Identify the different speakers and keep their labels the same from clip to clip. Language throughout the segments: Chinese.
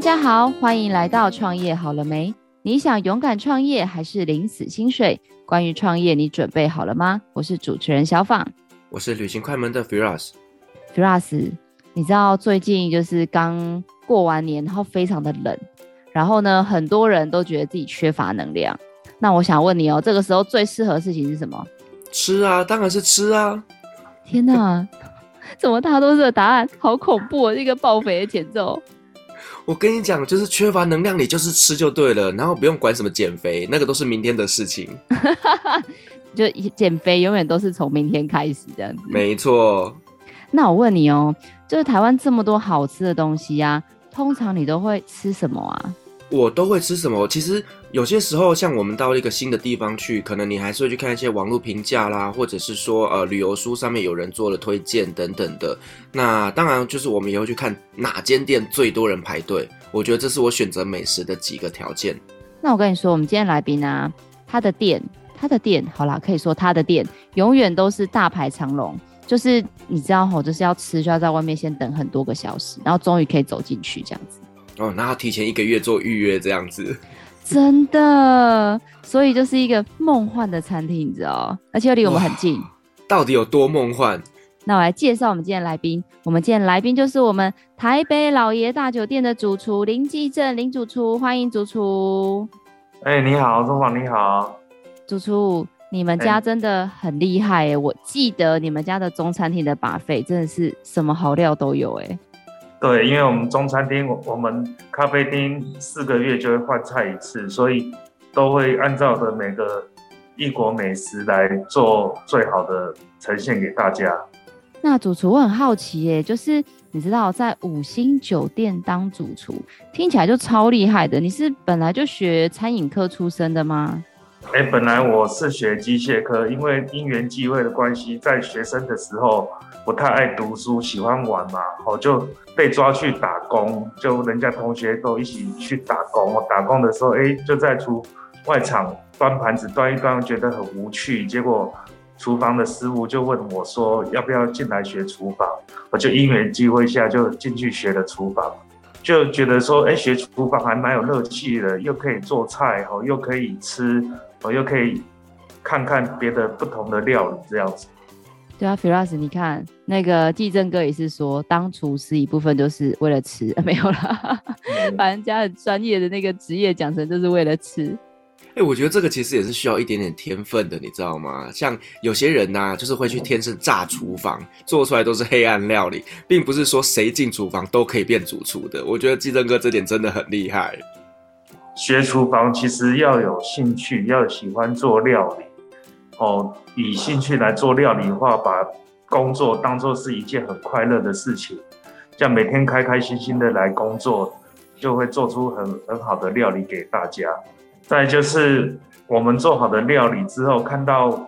Speaker 1: 大家好，欢迎来到创业好了没？你想勇敢创业还是领死薪水？关于创业，你准备好了吗？我是主持人小访，
Speaker 2: 我是旅行快门的 Firas。
Speaker 1: Firas，你知道最近就是刚过完年，然后非常的冷，然后呢，很多人都觉得自己缺乏能量。那我想问你哦，这个时候最适合的事情是什么？
Speaker 2: 吃啊，当然是吃啊！
Speaker 1: 天哪，怎么大家都是答案？好恐怖哦，一个爆肥的节奏。
Speaker 2: 我跟你讲，就是缺乏能量，你就是吃就对了，然后不用管什么减肥，那个都是明天的事情。
Speaker 1: 就减肥永远都是从明天开始这样子。
Speaker 2: 没错。
Speaker 1: 那我问你哦，就是台湾这么多好吃的东西啊，通常你都会吃什么啊？
Speaker 2: 我都会吃什么？其实有些时候，像我们到一个新的地方去，可能你还是会去看一些网络评价啦，或者是说呃旅游书上面有人做了推荐等等的。那当然就是我们也会去看哪间店最多人排队。我觉得这是我选择美食的几个条件。
Speaker 1: 那我跟你说，我们今天来宾啊，他的店，他的店，好啦，可以说他的店永远都是大排长龙。就是你知道吼，就是要吃就要在外面先等很多个小时，然后终于可以走进去这样子。
Speaker 2: 哦，那要提前一个月做预约这样子，
Speaker 1: 真的，所以就是一个梦幻的餐厅，你知道，而且又离我们很近。
Speaker 2: 到底有多梦幻？
Speaker 1: 那我来介绍我们今天来宾。我们今天来宾就是我们台北老爷大酒店的主厨林继正林主厨，欢迎主厨。
Speaker 3: 哎、欸，你好，中华你好。
Speaker 1: 主厨，你们家真的很厉害哎、欸！我记得你们家的中餐厅的 buffet 真的是什么好料都有哎、欸。
Speaker 3: 对，因为我们中餐厅，我我们咖啡厅四个月就会换菜一次，所以都会按照的每个异国美食来做最好的呈现给大家。
Speaker 1: 那主厨，我很好奇耶，就是你知道在五星酒店当主厨，听起来就超厉害的。你是本来就学餐饮科出身的吗？
Speaker 3: 哎，本来我是学机械科，因为因缘际会的关系，在学生的时候不太爱读书，喜欢玩嘛，我就被抓去打工，就人家同学都一起去打工。我打工的时候，哎，就在厨外场端盘子端一端，觉得很无趣。结果厨房的师傅就问我说，要不要进来学厨房？我就因缘际会下就进去学了厨房。就觉得说，哎，学厨房还蛮有乐趣的，又可以做菜，哦，又可以吃，哦，又可以看看别的不同的料理，这样子。
Speaker 1: 对啊，Firas，你看那个继正哥也是说，当厨师一部分就是为了吃，没有啦，把人家很专业的那个职业讲成就是为了吃。
Speaker 2: 哎、欸，我觉得这个其实也是需要一点点天分的，你知道吗？像有些人呐、啊，就是会去天生炸厨房，做出来都是黑暗料理，并不是说谁进厨房都可以变主厨的。我觉得继正哥这点真的很厉害。
Speaker 3: 学厨房其实要有兴趣，要喜欢做料理哦。以兴趣来做料理的话，把工作当做是一件很快乐的事情，这样每天开开心心的来工作，就会做出很很好的料理给大家。再就是我们做好的料理之后，看到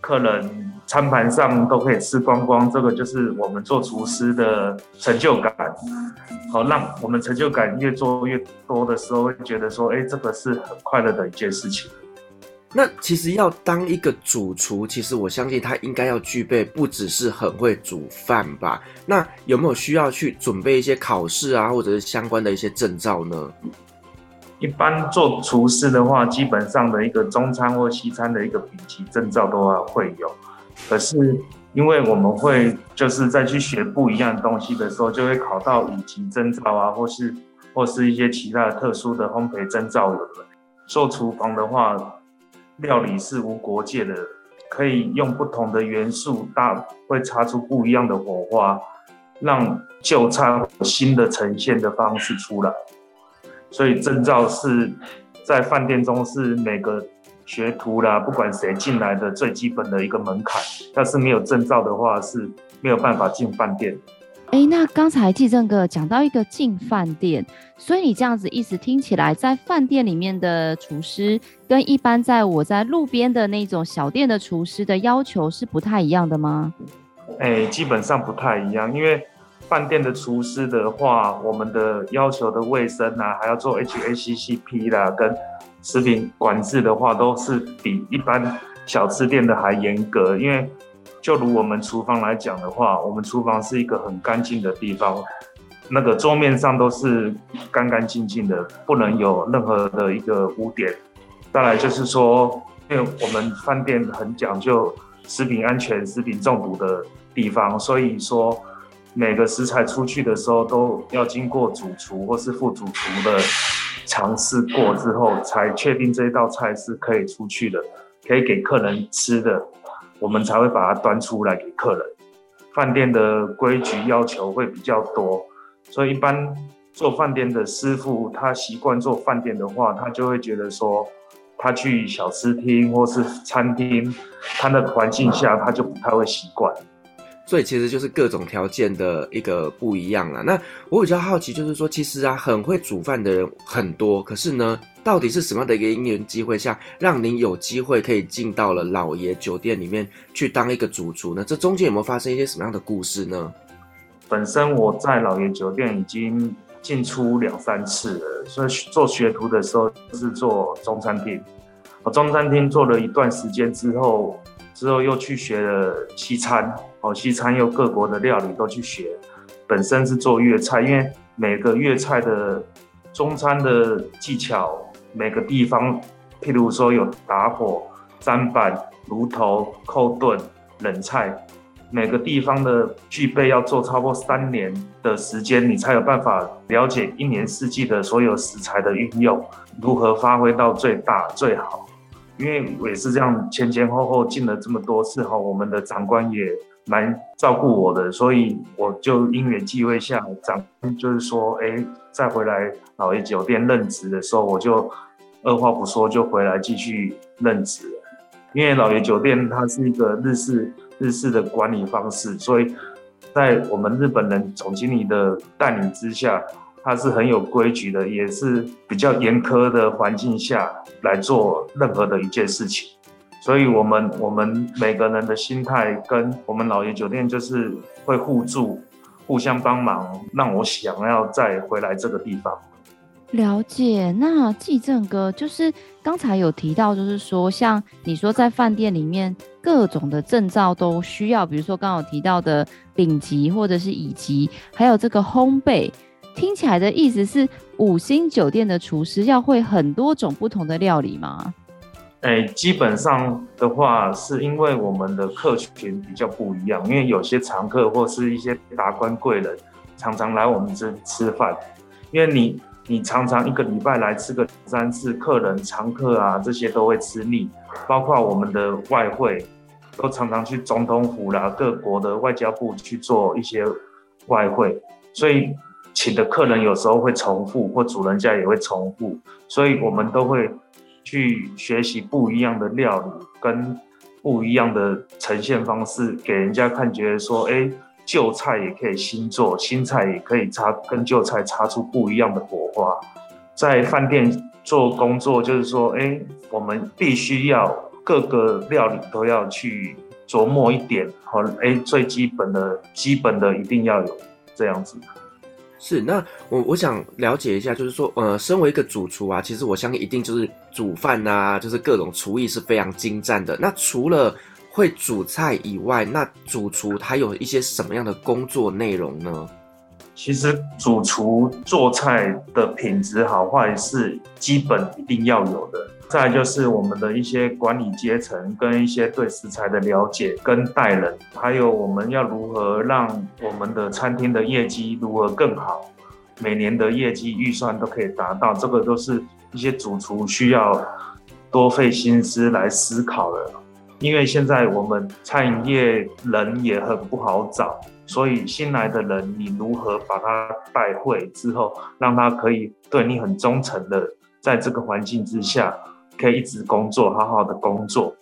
Speaker 3: 客人餐盘上都可以吃光光，这个就是我们做厨师的成就感。好，让我们成就感越做越多的时候，会觉得说，哎，这个是很快乐的一件事情。
Speaker 2: 那其实要当一个主厨，其实我相信他应该要具备不只是很会煮饭吧？那有没有需要去准备一些考试啊，或者是相关的一些证照呢？
Speaker 3: 一般做厨师的话，基本上的一个中餐或西餐的一个丙级证照都要会有。可是因为我们会就是在去学不一样的东西的时候，就会考到五级证照啊，或是或是一些其他的特殊的烘焙证照有的。做厨房的话，料理是无国界的，可以用不同的元素搭，会擦出不一样的火花，让旧菜新的呈现的方式出来。所以证照是在饭店中是每个学徒啦，不管谁进来的最基本的一个门槛。要是没有证照的话，是没有办法进饭店。
Speaker 1: 哎、欸，那刚才季正哥讲到一个进饭店，所以你这样子意思听起来，在饭店里面的厨师跟一般在我在路边的那种小店的厨师的要求是不太一样的吗？
Speaker 3: 哎、欸，基本上不太一样，因为。饭店的厨师的话，我们的要求的卫生啊，还要做 HACCP 啦，跟食品管制的话，都是比一般小吃店的还严格。因为就如我们厨房来讲的话，我们厨房是一个很干净的地方，那个桌面上都是干干净净的，不能有任何的一个污点。再来就是说，因为我们饭店很讲究食品安全、食品中毒的地方，所以说每个食材出去的时候都要经过主厨或是副主厨的尝试过之后，才确定这一道菜是可以出去的，可以给客人吃的，我们才会把它端出来给客人。饭店的规矩要求会比较多，所以一般做饭店的师傅，他习惯做饭店的话，他就会觉得说。他去小吃厅或是餐厅，他的环境下他就不太会习惯，
Speaker 2: 所以其实就是各种条件的一个不一样了。那我比较好奇，就是说，其实啊，很会煮饭的人很多，可是呢，到底是什么样的一个因缘机会下，让您有机会可以进到了老爷酒店里面去当一个主厨呢？这中间有没有发生一些什么样的故事呢？
Speaker 3: 本身我在老爷酒店已经。进出两三次了，所以做学徒的时候是做中餐厅，我中餐厅做了一段时间之后，之后又去学了西餐，哦，西餐又各国的料理都去学，本身是做粤菜，因为每个粤菜的中餐的技巧，每个地方，譬如说有打火、砧板、炉头、扣炖、冷菜。每个地方的具备要做超过三年的时间，你才有办法了解一年四季的所有食材的运用，如何发挥到最大最好。因为我也是这样前前后后进了这么多次哈，我们的长官也蛮照顾我的，所以我就因缘际会下，长就是说，哎，再回来老爷酒店任职的时候，我就二话不说就回来继续任职。因为老爷酒店它是一个日式。日式的管理方式，所以在我们日本人总经理的带领之下，他是很有规矩的，也是比较严苛的环境下来做任何的一件事情。所以，我们我们每个人的心态跟我们老爷酒店就是会互助、互相帮忙，让我想要再回来这个地方。
Speaker 1: 了解，那继正哥就是刚才有提到，就是说像你说在饭店里面各种的证照都需要，比如说刚刚有提到的丙级或者是乙级，还有这个烘焙，听起来的意思是五星酒店的厨师要会很多种不同的料理吗？
Speaker 3: 哎，基本上的话是因为我们的客群比较不一样，因为有些常客或是一些达官贵人常常来我们这里吃饭，因为你。你常常一个礼拜来吃个三次，客人常客啊，这些都会吃腻。包括我们的外汇，都常常去总统府啦，各国的外交部去做一些外汇，所以请的客人有时候会重复，或主人家也会重复，所以我们都会去学习不一样的料理跟不一样的呈现方式，给人家看，觉得说，哎。旧菜也可以新做，新菜也可以擦跟旧菜擦出不一样的火花。在饭店做工作，就是说，哎，我们必须要各个料理都要去琢磨一点，好，哎，最基本的基本的一定要有这样子。
Speaker 2: 是，那我我想了解一下，就是说，呃，身为一个主厨啊，其实我相信一定就是煮饭啊，就是各种厨艺是非常精湛的。那除了会煮菜以外，那主厨他有一些什么样的工作内容呢？
Speaker 3: 其实主厨做菜的品质好坏是基本一定要有的。再就是我们的一些管理阶层跟一些对食材的了解跟待人，还有我们要如何让我们的餐厅的业绩如何更好，每年的业绩预算都可以达到，这个都是一些主厨需要多费心思来思考的。因为现在我们餐饮业人也很不好找，所以新来的人，你如何把他带会之后，让他可以对你很忠诚的，在这个环境之下，可以一直工作，好好的工作。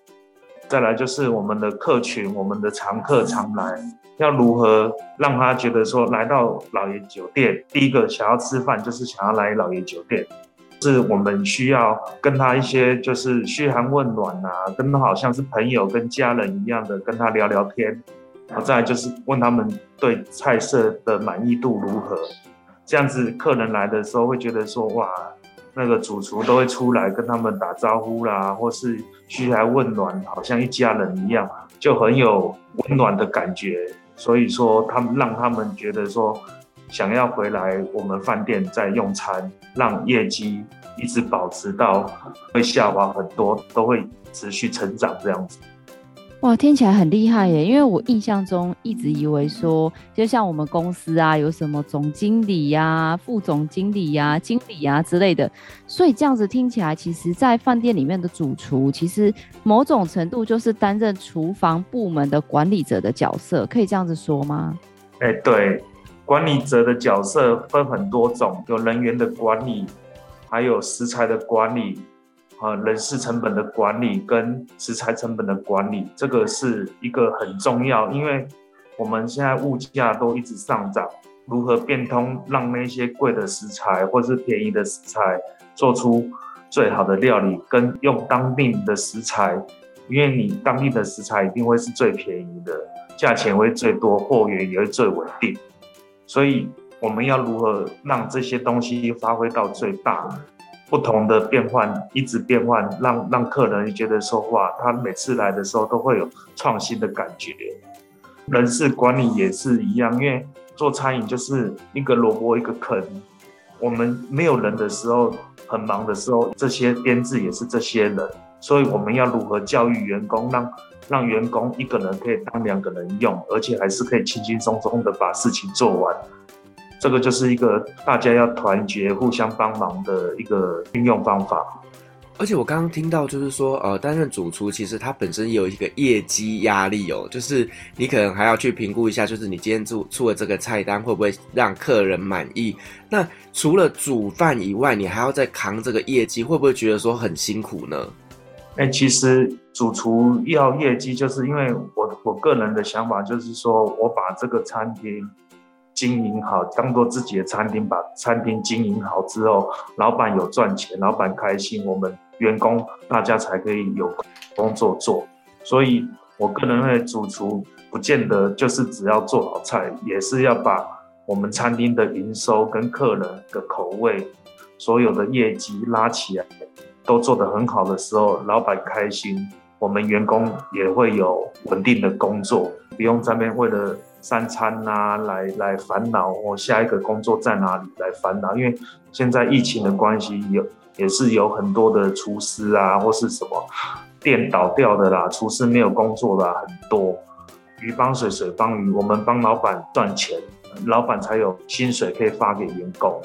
Speaker 3: 再来就是我们的客群，我们的常客常来，要如何让他觉得说，来到老爷酒店，第一个想要吃饭就是想要来老爷酒店。是我们需要跟他一些就是嘘寒问暖啊，跟他好像是朋友跟家人一样的跟他聊聊天，然后再就是问他们对菜色的满意度如何，这样子客人来的时候会觉得说哇，那个主厨都会出来跟他们打招呼啦，或是嘘寒问暖，好像一家人一样，就很有温暖的感觉。所以说他们让他们觉得说想要回来我们饭店再用餐，让业绩一直保持到会下滑很多，都会持续成长这样子。
Speaker 1: 哇，听起来很厉害耶！因为我印象中一直以为说，就像我们公司啊，有什么总经理呀、副总经理呀、经理呀、之类的，所以这样子听起来，其实，在饭店里面的主厨，其实某种程度就是担任厨房部门的管理者的角色，可以这样子说吗？
Speaker 3: 哎、对，管理者的角色分很多种，有人员的管理，还有食材的管理。呃，人事成本的管理跟食材成本的管理，这个是一个很重要，因为我们现在物价都一直上涨，如何变通，让那些贵的食材或是便宜的食材做出最好的料理，跟用当地的食材，因为你当地的食材一定会是最便宜的，价钱会最多，货源也会最稳定，所以我们要如何让这些东西发挥到最大？不同的变换，一直变换，让让客人觉得说话，他每次来的时候都会有创新的感觉。人事管理也是一样，因为做餐饮就是一个萝卜一个坑。我们没有人的时候，很忙的时候，这些编制也是这些人，所以我们要如何教育员工，让让员工一个人可以当两个人用，而且还是可以轻轻松松的把事情做完。这个就是一个大家要团结、互相帮忙的一个运用方法。
Speaker 2: 而且我刚刚听到，就是说，呃，担任主厨其实他本身也有一个业绩压力哦，就是你可能还要去评估一下，就是你今天做出了这个菜单会不会让客人满意。那除了煮饭以外，你还要再扛这个业绩，会不会觉得说很辛苦呢？
Speaker 3: 哎，其实主厨要业绩，就是因为我我个人的想法就是说，我把这个餐厅。经营好，当做自己的餐厅，把餐厅经营好之后，老板有赚钱，老板开心，我们员工大家才可以有工作做。所以，我个人认为，主厨不见得就是只要做好菜，也是要把我们餐厅的营收跟客人的口味，所有的业绩拉起来，都做得很好的时候，老板开心，我们员工也会有稳定的工作，不用在那边为了。三餐啊，来来烦恼，我下一个工作在哪里来烦恼？因为现在疫情的关系，有也是有很多的厨师啊，或是什么店倒掉的啦，厨师没有工作的很多。鱼帮水，水帮鱼，我们帮老板赚钱，老板才有薪水可以发给员工。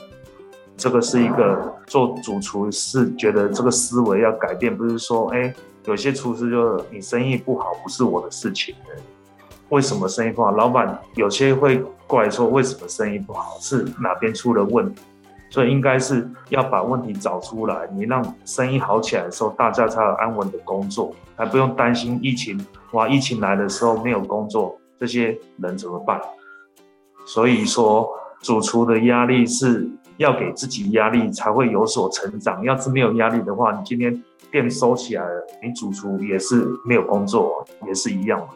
Speaker 3: 这个是一个做主厨是觉得这个思维要改变，不是说哎，有些厨师就你生意不好，不是我的事情。为什么生意不好？老板有些会怪说，为什么生意不好？是哪边出了问题？所以应该是要把问题找出来，你让生意好起来的时候，大家才有安稳的工作，还不用担心疫情。哇，疫情来的时候没有工作，这些人怎么办？所以说，主厨的压力是要给自己压力，才会有所成长。要是没有压力的话，你今天店收起来了，你主厨也是没有工作，也是一样的。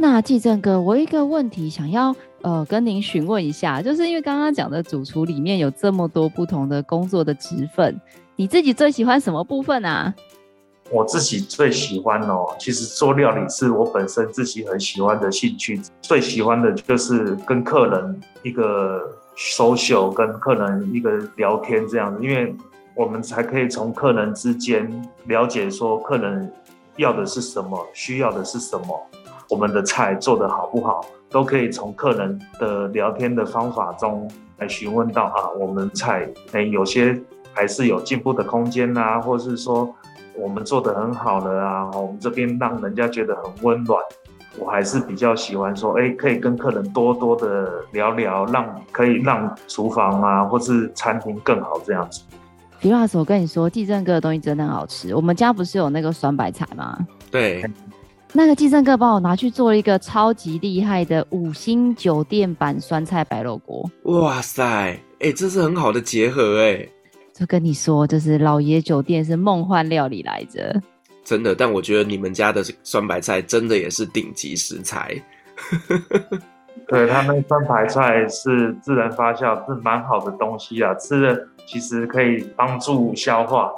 Speaker 1: 那继正哥，我有一个问题想要呃跟您询问一下，就是因为刚刚讲的主厨里面有这么多不同的工作的职分，你自己最喜欢什么部分啊？
Speaker 3: 我自己最喜欢哦，其实做料理是我本身自己很喜欢的兴趣，最喜欢的就是跟客人一个 social，跟客人一个聊天这样子，因为我们才可以从客人之间了解说客人要的是什么，需要的是什么。我们的菜做得好不好，都可以从客人的聊天的方法中来询问到啊。我们菜诶，有些还是有进步的空间呐、啊，或是说我们做得很好了啊。我们这边让人家觉得很温暖。我还是比较喜欢说，诶，可以跟客人多多的聊聊，让可以让厨房啊或是餐厅更好这样子。
Speaker 1: 李老师，我跟你说，地震哥的东西真的很好吃。我们家不是有那个酸白菜吗？
Speaker 2: 对。
Speaker 1: 那个继正哥帮我拿去做了一个超级厉害的五星酒店版酸菜白肉锅。
Speaker 2: 哇塞，哎、欸，这是很好的结合哎。
Speaker 1: 就跟你说，就是老爷酒店是梦幻料理来着。
Speaker 2: 真的，但我觉得你们家的酸白菜真的也是顶级食材。
Speaker 3: 对，他们酸白菜是自然发酵，是蛮好的东西啊，吃了其实可以帮助消化。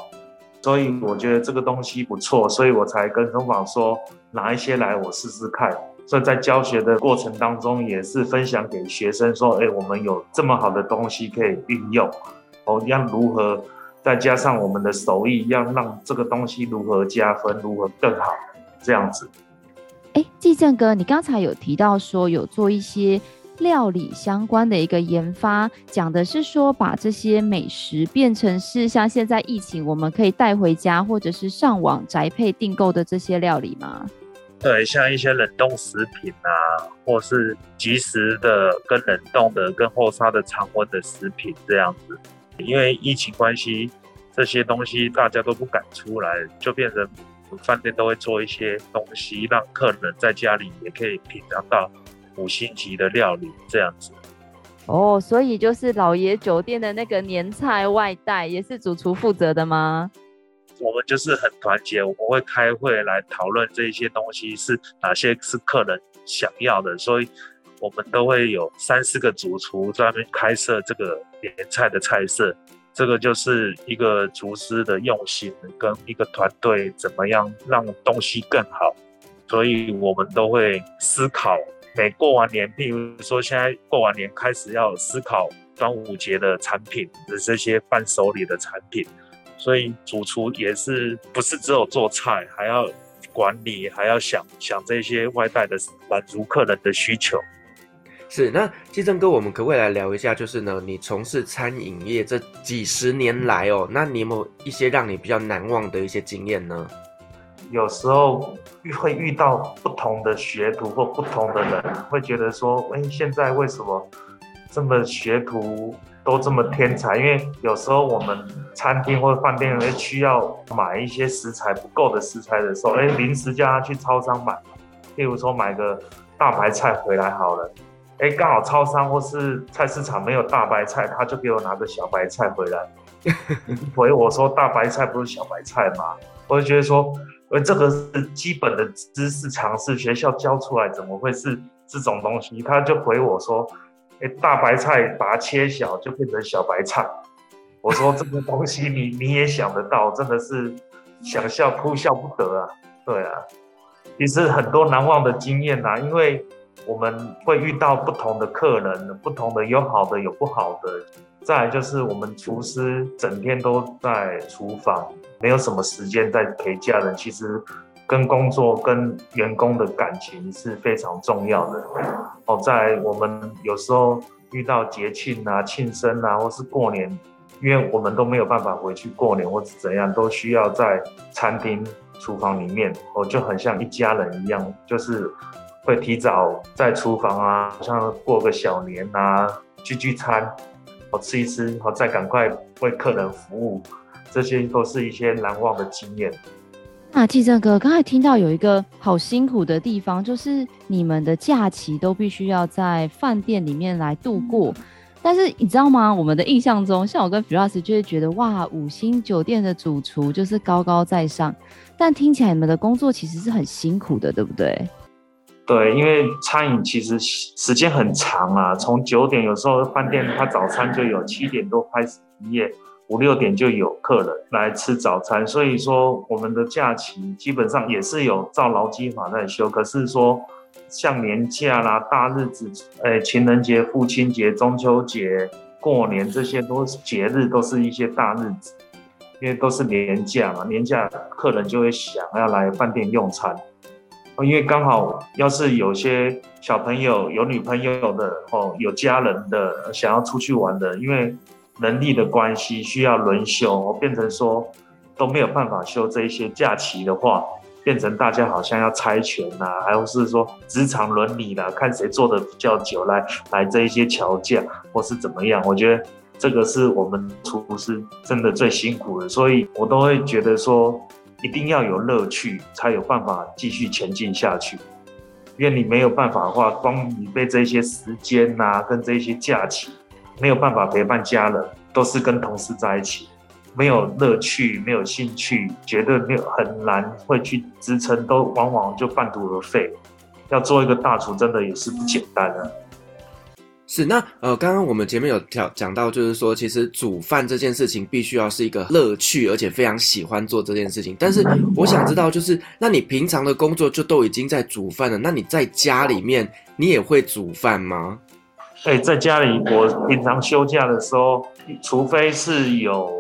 Speaker 3: 所以我觉得这个东西不错，所以我才跟厨房说拿一些来我试试看。所以在教学的过程当中，也是分享给学生说：“哎，我们有这么好的东西可以运用，哦，要如何再加上我们的手艺，要让这个东西如何加分，如何更好，这样子。”
Speaker 1: 哎，季正哥，你刚才有提到说有做一些料理相关的一个研发，讲的是说把这些美食变成是像现在疫情我们可以带回家，或者是上网宅配订购的这些料理吗？
Speaker 4: 对，像一些冷冻食品啊，或是即时的、跟冷冻的、跟后杀的常温的食品这样子。因为疫情关系，这些东西大家都不敢出来，就变成饭店都会做一些东西，让客人在家里也可以品尝到五星级的料理这样子。
Speaker 1: 哦，所以就是老爷酒店的那个年菜外带，也是主厨负责的吗？
Speaker 4: 我们就是很团结，我们会开会来讨论这些东西是哪些是客人想要的，所以我们都会有三四个主厨专门开设这个年菜的菜色。这个就是一个厨师的用心，跟一个团队怎么样让东西更好。所以我们都会思考，每过完年，譬如说现在过完年开始要思考端午节的产品的这些伴手礼的产品。所以主厨也是不是只有做菜，还要管理，还要想想这些外带的满足客人的需求。
Speaker 2: 是，那基正哥，我们可不可以来聊一下？就是呢，你从事餐饮业这几十年来哦，那你有没有一些让你比较难忘的一些经验呢？
Speaker 3: 有时候会遇到不同的学徒或不同的人，会觉得说，哎，现在为什么这么学徒？都这么天才，因为有时候我们餐厅或者饭店会需要买一些食材不够的食材的时候，哎，临时叫他去超商买，例如说买个大白菜回来好了，哎，刚好超商或是菜市场没有大白菜，他就给我拿个小白菜回来，回我说大白菜不是小白菜吗？我就觉得说，而，这个是基本的知识常识，学校教出来怎么会是这种东西？他就回我说。哎，大白菜把它切小就变成小白菜。我说这个东西你你也想得到，真的是想笑哭笑不得啊。对啊，其实很多难忘的经验呐，因为我们会遇到不同的客人，不同的有好的有不好的。再来就是我们厨师整天都在厨房，没有什么时间在陪家人。其实。跟工作跟员工的感情是非常重要的哦。在我们有时候遇到节庆啊、庆生啊，或是过年，因为我们都没有办法回去过年，或者怎样，都需要在餐厅厨房里面，哦，就很像一家人一样，就是会提早在厨房啊，像过个小年啊，聚聚餐，哦，吃一吃，好，再赶快为客人服务，这些都是一些难忘的经验。
Speaker 1: 那纪正哥，刚才听到有一个好辛苦的地方，就是你们的假期都必须要在饭店里面来度过。但是你知道吗？我们的印象中，像我跟 Firas 就会觉得，哇，五星酒店的主厨就是高高在上。但听起来你们的工作其实是很辛苦的，对不对？
Speaker 3: 对，因为餐饮其实时间很长啊，从九点有时候饭店它早餐就有，七点多开始营业。五六点就有客人来吃早餐，所以说我们的假期基本上也是有照劳基法在休。可是说像年假啦、大日子，诶，情人节、父亲节、中秋节、过年这些都是节日，都是一些大日子，因为都是年假嘛，年假客人就会想要来饭店用餐。因为刚好要是有些小朋友有女朋友的哦，有家人的想要出去玩的，因为。能力的关系需要轮休，变成说都没有办法休这一些假期的话，变成大家好像要猜拳呐、啊，还是说职场伦理啦，看谁做的比较久，来来这一些乔价或是怎么样？我觉得这个是我们厨师真的最辛苦的，所以我都会觉得说一定要有乐趣，才有办法继续前进下去。因为你没有办法的话，光你被这些时间呐、啊，跟这些假期。没有办法陪伴家人，都是跟同事在一起，没有乐趣，没有兴趣，绝对没有很难会去支撑，都往往就半途而废。要做一个大厨，真的也是不简单啊。
Speaker 2: 是那呃，刚刚我们前面有讲讲到，就是说，其实煮饭这件事情必须要是一个乐趣，而且非常喜欢做这件事情。但是我想知道，就是那你平常的工作就都已经在煮饭了，那你在家里面你也会煮饭吗？
Speaker 3: 哎，在家里，我平常休假的时候，除非是有，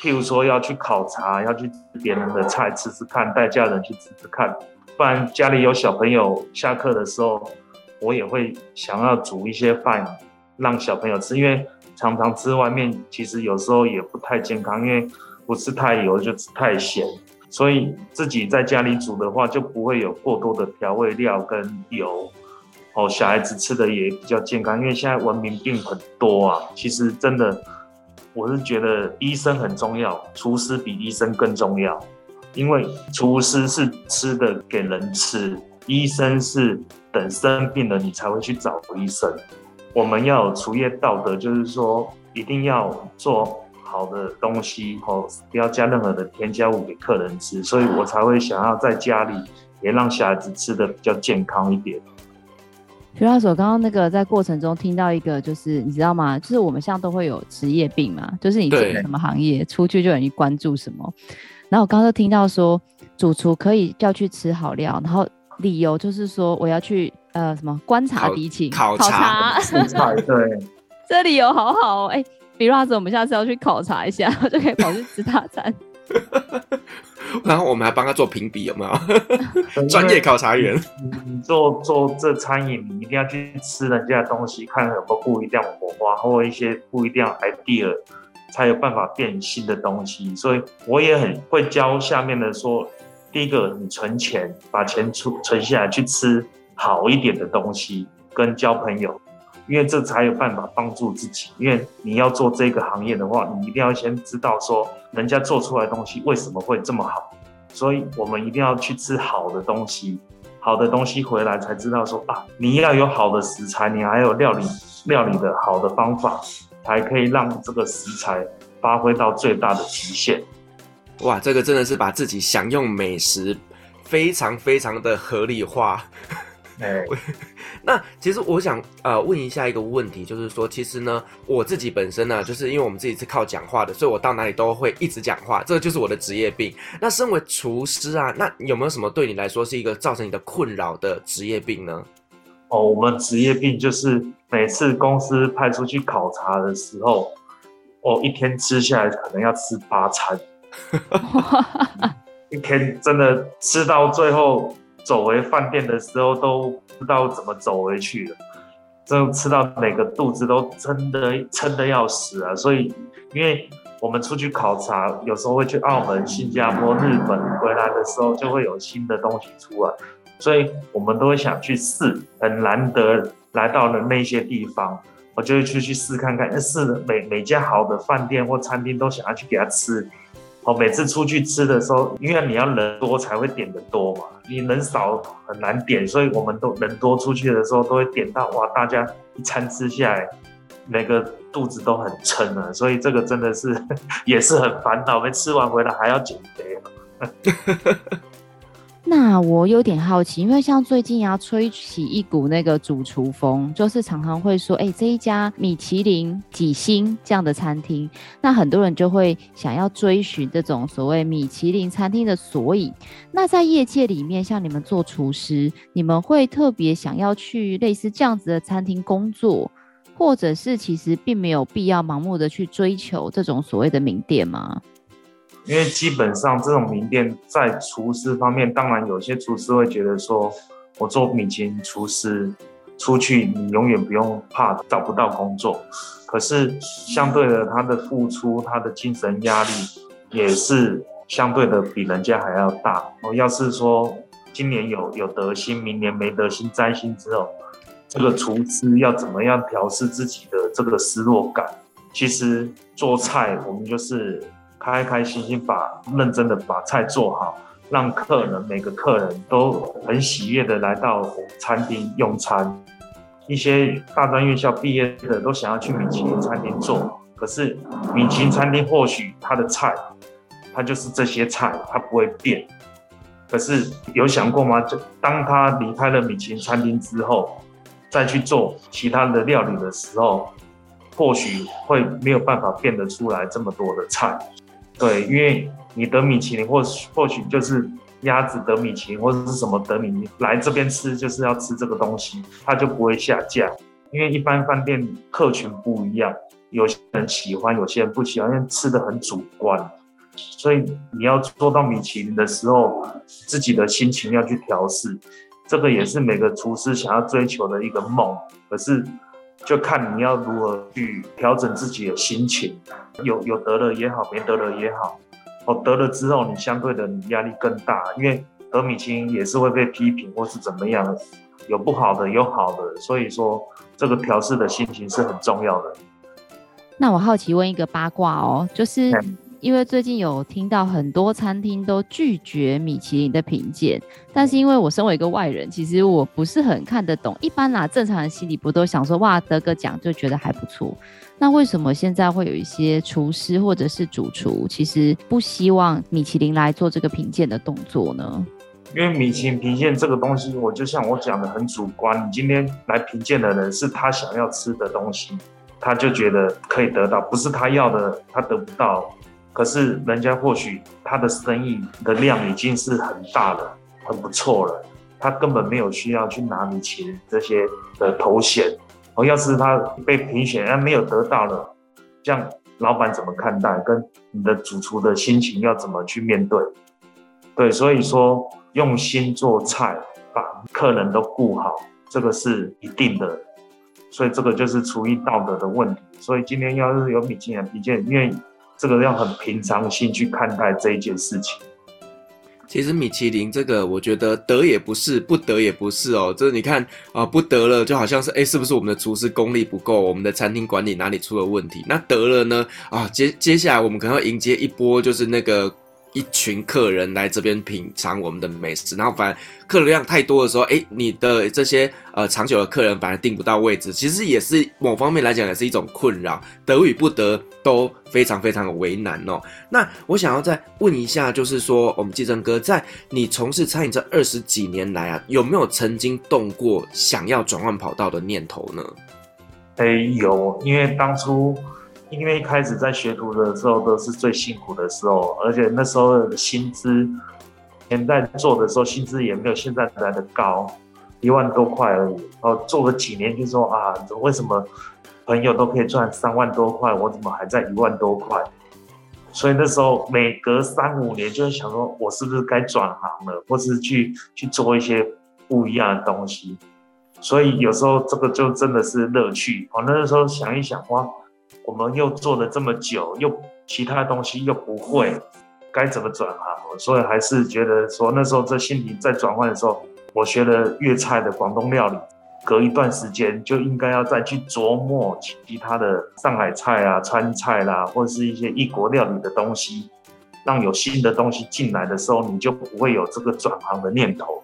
Speaker 3: 譬如说要去考察，要去别人的菜吃吃看，带家人去吃吃看，不然家里有小朋友下课的时候。我也会想要煮一些饭让小朋友吃，因为常常吃外面，其实有时候也不太健康，因为不吃太油就吃太咸，所以自己在家里煮的话就不会有过多的调味料跟油，哦，小孩子吃的也比较健康，因为现在文明病很多啊，其实真的，我是觉得医生很重要，厨师比医生更重要，因为厨师是吃的给人吃，医生是。等生病了，你才会去找医生。我们要有厨业道德，就是说一定要做好的东西，哦，不要加任何的添加物给客人吃。所以我才会想要在家里也让小孩子吃的比较健康一点。
Speaker 1: 徐老师，刚刚那个在过程中听到一个，就是你知道吗？就是我们现在都会有职业病嘛，就是你进什么行业，出去就容易关注什么。然后我刚刚就听到说，主厨可以叫去吃好料，然后。理由就是说我要去呃什么观察敌情
Speaker 2: 考察
Speaker 3: 考察 对，
Speaker 1: 这理由好好哦哎，比如说我们下次要去考察一下，就可以跑去吃大餐。
Speaker 2: 然后我们还帮他做评比，有没有？专业考察员，
Speaker 3: 你做做这餐饮，你一定要去吃人家的东西，看有没有不一样的火花，或一些不一样的 idea，才有办法变新的东西。所以我也很会教下面的说。第一个，你存钱，把钱存存下来去吃好一点的东西，跟交朋友，因为这才有办法帮助自己。因为你要做这个行业的话，你一定要先知道说人家做出来东西为什么会这么好。所以我们一定要去吃好的东西，好的东西回来才知道说啊，你要有好的食材，你还有料理料理的好的方法，才可以让这个食材发挥到最大的极限。
Speaker 2: 哇，这个真的是把自己享用美食非常非常的合理化。
Speaker 3: 哎，
Speaker 2: 那其实我想呃问一下一个问题，就是说，其实呢，我自己本身呢，就是因为我们自己是靠讲话的，所以我到哪里都会一直讲话，这个就是我的职业病。那身为厨师啊，那有没有什么对你来说是一个造成你的困扰的职业病呢？
Speaker 3: 哦，我们职业病就是每次公司派出去考察的时候，哦，一天吃下来可能要吃八餐。一天真的吃到最后，走回饭店的时候都不知道怎么走回去了。真吃到每个肚子都真的撑得要死啊！所以，因为我们出去考察，有时候会去澳门、新加坡、日本，回来的时候就会有新的东西出来，所以我们都会想去试。很难得来到了那些地方，我就会去去试看看。试每每家好的饭店或餐厅都想要去给他吃。我每次出去吃的时候，因为你要人多才会点的多嘛，你人少很难点，所以我们都人多出去的时候都会点到哇，大家一餐吃下来，每个肚子都很撑啊，所以这个真的是 也是很烦恼，没吃完回来还要减肥。
Speaker 1: 那我有点好奇，因为像最近要吹起一股那个主厨风，就是常常会说，哎、这一家米其林几星这样的餐厅，那很多人就会想要追寻这种所谓米其林餐厅的索引。那在业界里面，像你们做厨师，你们会特别想要去类似这样子的餐厅工作，或者是其实并没有必要盲目的去追求这种所谓的名店吗？
Speaker 3: 因为基本上这种名店在厨师方面，当然有些厨师会觉得说，我做米其林厨师出去，你永远不用怕找不到工作。可是相对的，他的付出，他的精神压力也是相对的比人家还要大。我要是说今年有有得星，明年没得星，摘星之后，这个厨师要怎么样调试自己的这个失落感？其实做菜，我们就是。开开心心把认真的把菜做好，让客人每个客人都很喜悦的来到餐厅用餐。一些大专院校毕业的都想要去米其林餐厅做，可是米其林餐厅或许他的菜，他就是这些菜，他不会变。可是有想过吗？就当他离开了米其林餐厅之后，再去做其他的料理的时候，或许会没有办法变得出来这么多的菜。对，因为你得米其林，或或许就是鸭子得米其林，或者是什么得米其林，来这边吃就是要吃这个东西，它就不会下架。因为一般饭店客群不一样，有些人喜欢，有些人不喜欢，因为吃的很主观。所以你要做到米其林的时候，自己的心情要去调试，这个也是每个厨师想要追求的一个梦。可是就看你要如何去调整自己的心情，有有得了也好，没得了也好。哦，得了之后你相对的你压力更大，因为得米其林也是会被批评或是怎么样，有不好的有好的，所以说这个调试的心情是很重要的。
Speaker 1: 那我好奇问一个八卦哦，就是。因为最近有听到很多餐厅都拒绝米其林的评鉴，但是因为我身为一个外人，其实我不是很看得懂。一般啦，正常人心里不都想说哇，得个奖就觉得还不错。那为什么现在会有一些厨师或者是主厨，其实不希望米其林来做这个评鉴的动作呢？
Speaker 3: 因为米其林评鉴这个东西，我就像我讲的很主观。你今天来评鉴的人是他想要吃的东西，他就觉得可以得到，不是他要的，他得不到。可是人家或许他的生意的量已经是很大了，很不错了，他根本没有需要去拿米其林这些的头衔。哦，要是他被评选，而没有得到了，这样老板怎么看待？跟你的主厨的心情要怎么去面对？对，所以说用心做菜，把客人都顾好，这个是一定的。所以这个就是厨艺道德的问题。所以今天要是有米其林评鉴，因为这个要很平常心去看待这一件事情。
Speaker 2: 其实米其林这个，我觉得得也不是，不得也不是哦。这你看啊，不得了就好像是，哎，是不是我们的厨师功力不够，我们的餐厅管理哪里出了问题？那得了呢？啊，接接下来我们可能要迎接一波，就是那个。一群客人来这边品尝我们的美食，然后反而客流量太多的时候，哎，你的这些呃长久的客人反而订不到位置，其实也是某方面来讲也是一种困扰，得与不得都非常非常的为难哦。那我想要再问一下，就是说我们继正哥在你从事餐饮这二十几年来啊，有没有曾经动过想要转换跑道的念头呢？
Speaker 3: 哎，有，因为当初。因为一开始在学徒的时候都是最辛苦的时候，而且那时候的薪资，现在做的时候薪资也没有现在来的高，一万多块而已。然后做了几年就说啊，为什么朋友都可以赚三万多块，我怎么还在一万多块？所以那时候每隔三五年就会想说，我是不是该转行了，或是去去做一些不一样的东西？所以有时候这个就真的是乐趣。我那时候想一想，哇。我们又做了这么久，又其他东西又不会，该怎么转行？所以还是觉得说那时候这心情在转换的时候，我学了粤菜的广东料理，隔一段时间就应该要再去琢磨其他的上海菜啊、川菜啦，或者是一些异国料理的东西，让有新的东西进来的时候，你就不会有这个转行的念头。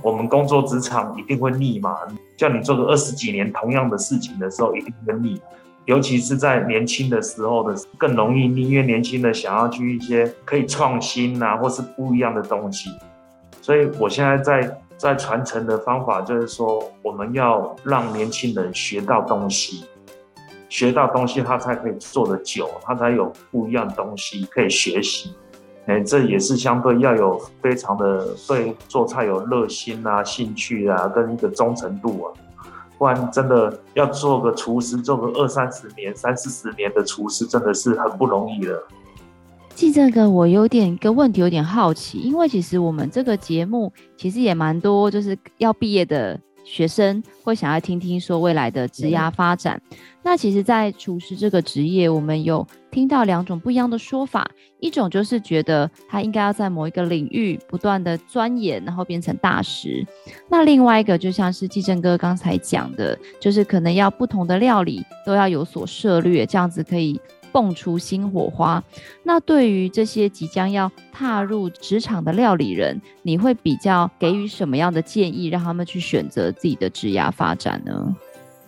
Speaker 3: 我们工作职场一定会腻嘛，叫你做个二十几年同样的事情的时候，一定会腻。尤其是在年轻的时候的更容易，因为年轻的想要去一些可以创新啊，或是不一样的东西。所以我现在在在传承的方法就是说，我们要让年轻人学到东西，学到东西他才可以做得久，他才有不一样东西可以学习。哎，这也是相对要有非常的对做菜有热心啊、兴趣啊，跟一个忠诚度啊。不然真的要做个厨师，做个二三十年、三四十年的厨师，真的是很不容易了。
Speaker 1: 记这个，我有点个问题，有点好奇，因为其实我们这个节目其实也蛮多，就是要毕业的。学生会想要听听说未来的职涯发展。那其实，在厨师这个职业，我们有听到两种不一样的说法。一种就是觉得他应该要在某一个领域不断的钻研，然后变成大师。那另外一个就像是季正哥刚才讲的，就是可能要不同的料理都要有所涉略，这样子可以。蹦出新火花。那对于这些即将要踏入职场的料理人，你会比较给予什么样的建议，让他们去选择自己的职业发展呢？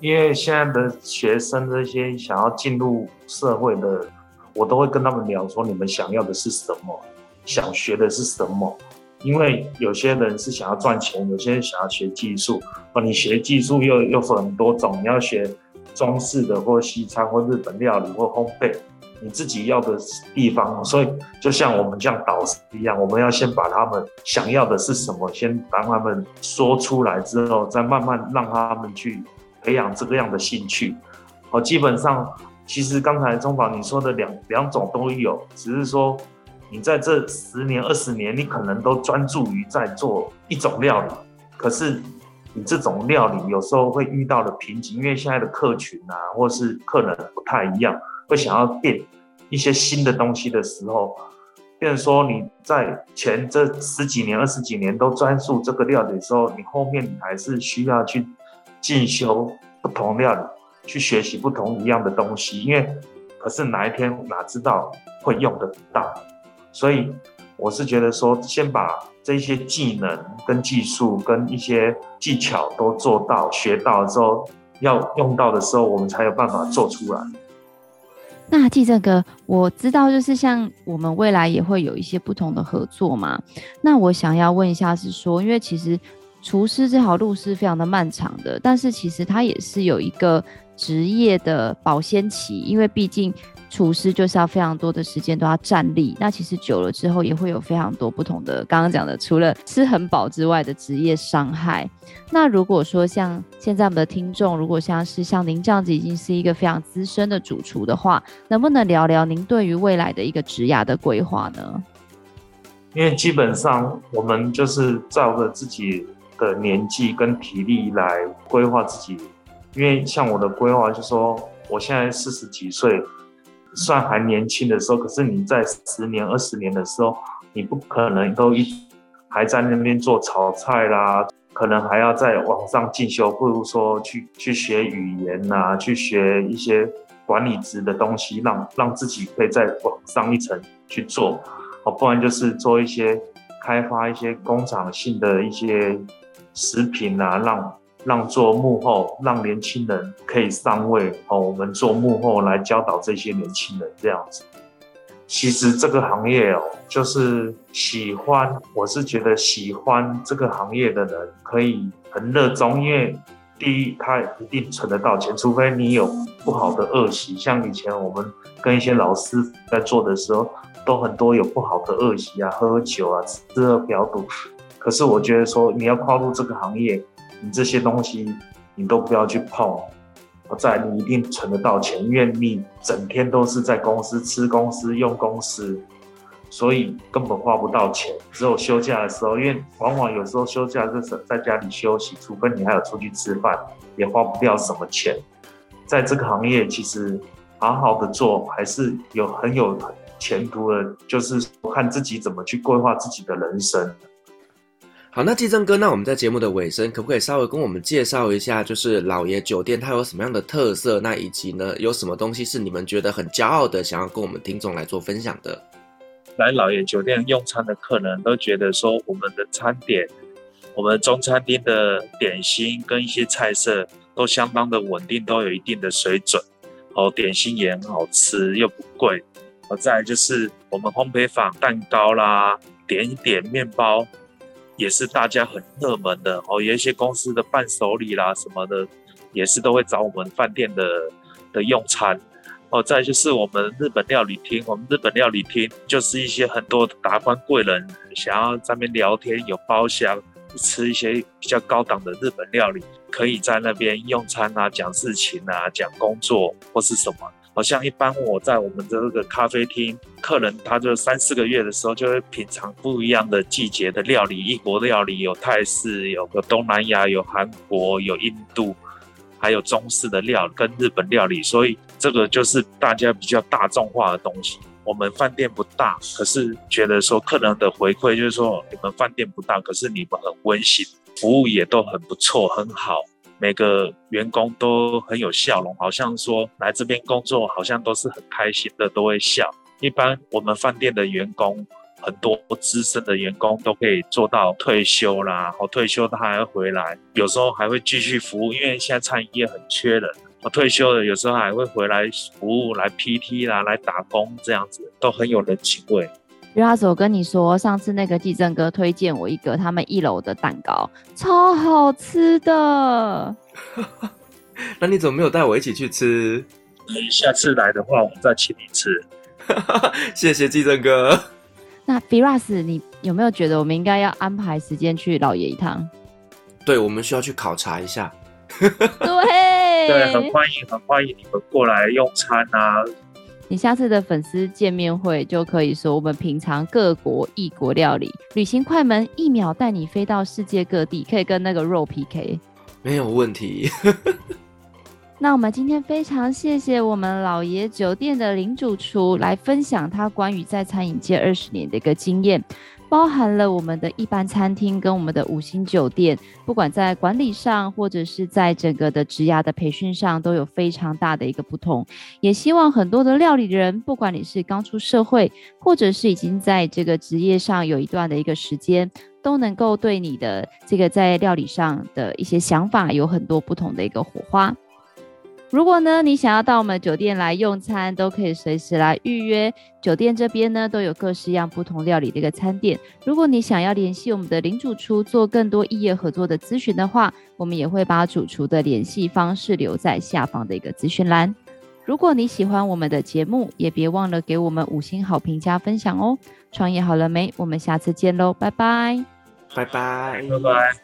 Speaker 3: 因为现在的学生这些想要进入社会的，我都会跟他们聊说：你们想要的是什么？想学的是什么？因为有些人是想要赚钱，有些人想要学技术哦。你学技术又又分很多种，你要学中式的或西餐或日本料理或烘焙，你自己要的地方。所以就像我们这样导师一样，我们要先把他们想要的是什么，先让他们说出来之后，再慢慢让他们去培养这个样的兴趣。哦，基本上其实刚才中宝你说的两两种都有，只是说。你在这十年、二十年，你可能都专注于在做一种料理，可是你这种料理有时候会遇到的瓶颈，因为现在的客群啊，或是客人不太一样，会想要变一些新的东西的时候，变说你在前这十几年、二十几年都专注这个料理的时候，你后面你还是需要去进修不同料理，去学习不同一样的东西，因为可是哪一天哪知道会用得到。所以我是觉得说，先把这些技能、跟技术、跟一些技巧都做到、学到之后，要用到的时候，我们才有办法做出来。
Speaker 1: 那季正哥，我知道就是像我们未来也会有一些不同的合作嘛。那我想要问一下，是说，因为其实厨师这条路是非常的漫长的，但是其实它也是有一个职业的保鲜期，因为毕竟。厨师就是要非常多的时间都要站立，那其实久了之后也会有非常多不同的，刚刚讲的除了吃很饱之外的职业伤害。那如果说像现在我们的听众，如果像是像您这样子已经是一个非常资深的主厨的话，能不能聊聊您对于未来的一个职涯的规划呢？
Speaker 3: 因为基本上我们就是照着自己的年纪跟体力来规划自己，因为像我的规划就说，我现在四十几岁。算还年轻的时候，可是你在十年、二十年的时候，你不可能都一还在那边做炒菜啦，可能还要在网上进修，不如说去去学语言呐、啊，去学一些管理职的东西，让让自己可以再往上一层去做，哦，不然就是做一些开发一些工厂性的一些食品啊，让。让做幕后，让年轻人可以上位哦。我们做幕后来教导这些年轻人这样子。其实这个行业哦，就是喜欢，我是觉得喜欢这个行业的人可以很热衷，因为第一，他一定存得到钱，除非你有不好的恶习。像以前我们跟一些老师在做的时候，都很多有不好的恶习啊，喝酒啊，吃喝嫖赌。可是我觉得说，你要跨入这个行业。你这些东西你都不要去碰，我在你一定存得到钱，因为你整天都是在公司吃公司用公司，所以根本花不到钱。只有休假的时候，因为往往有时候休假就是在家里休息，除非你还有出去吃饭，也花不掉什么钱。在这个行业，其实好好的做还是有很有前途的，就是看自己怎么去规划自己的人生。
Speaker 2: 好，那技正哥，那我们在节目的尾声，可不可以稍微跟我们介绍一下，就是老爷酒店它有什么样的特色？那以及呢，有什么东西是你们觉得很骄傲的，想要跟我们听众来做分享的？
Speaker 4: 来老爷酒店用餐的客人都觉得说，我们的餐点，我们中餐厅的点心跟一些菜色都相当的稳定，都有一定的水准。哦，点心也很好吃，又不贵。哦，再来就是我们烘焙坊蛋糕啦，点一点面包。也是大家很热门的哦，有一些公司的伴手礼啦什么的，也是都会找我们饭店的的用餐哦。再就是我们日本料理厅，我们日本料理厅就是一些很多达官贵人想要在那边聊天，有包厢吃一些比较高档的日本料理，可以在那边用餐啊，讲事情啊，讲工作或是什么。好像一般我在我们这个咖啡厅，客人他就三四个月的时候就会品尝不一样的季节的料理，异国料理有泰式，有个东南亚，有韩国，有印度，还有中式的料跟日本料理，所以这个就是大家比较大众化的东西。我们饭店不大，可是觉得说客人的回馈就是说，你们饭店不大，可是你们很温馨，服务也都很不错，很好。每个员工都很有笑容，好像说来这边工作，好像都是很开心的，都会笑。一般我们饭店的员工，很多资深的员工都可以做到退休啦，或退休他还会回来，有时候还会继续服务，因为现在餐饮业很缺人。我退休了，有时候还会回来服务，来 PT 啦，来打工这样子，都很有人情味。
Speaker 1: Firas，我跟你说，上次那个继正哥推荐我一个他们一楼的蛋糕，超好吃的。
Speaker 2: 那你怎么没有带我一起去吃？
Speaker 4: 下次来的话，我再请你吃。
Speaker 2: 谢谢继正哥。
Speaker 1: 那 Firas，你有没有觉得我们应该要安排时间去老爷一趟？
Speaker 2: 对，我们需要去考察一下。
Speaker 1: 对
Speaker 4: 对，很欢迎，很欢迎你们过来用餐啊。
Speaker 1: 你下次的粉丝见面会就可以说我们品尝各国异国料理，旅行快门一秒带你飞到世界各地，可以跟那个肉 PK，
Speaker 2: 没有问题。
Speaker 1: 那我们今天非常谢谢我们老爷酒店的林主厨来分享他关于在餐饮界二十年的一个经验。包含了我们的一般餐厅跟我们的五星酒店，不管在管理上或者是在整个的职涯的培训上，都有非常大的一个不同。也希望很多的料理人，不管你是刚出社会，或者是已经在这个职业上有一段的一个时间，都能够对你的这个在料理上的一些想法有很多不同的一个火花。如果呢，你想要到我们酒店来用餐，都可以随时来预约。酒店这边呢，都有各式样不同料理的一个餐点。如果你想要联系我们的林主厨做更多异业合作的咨询的话，我们也会把主厨的联系方式留在下方的一个资讯栏。如果你喜欢我们的节目，也别忘了给我们五星好评加分享哦。创业好了没？我们下次见喽，拜拜，
Speaker 2: 拜拜，
Speaker 4: 拜拜。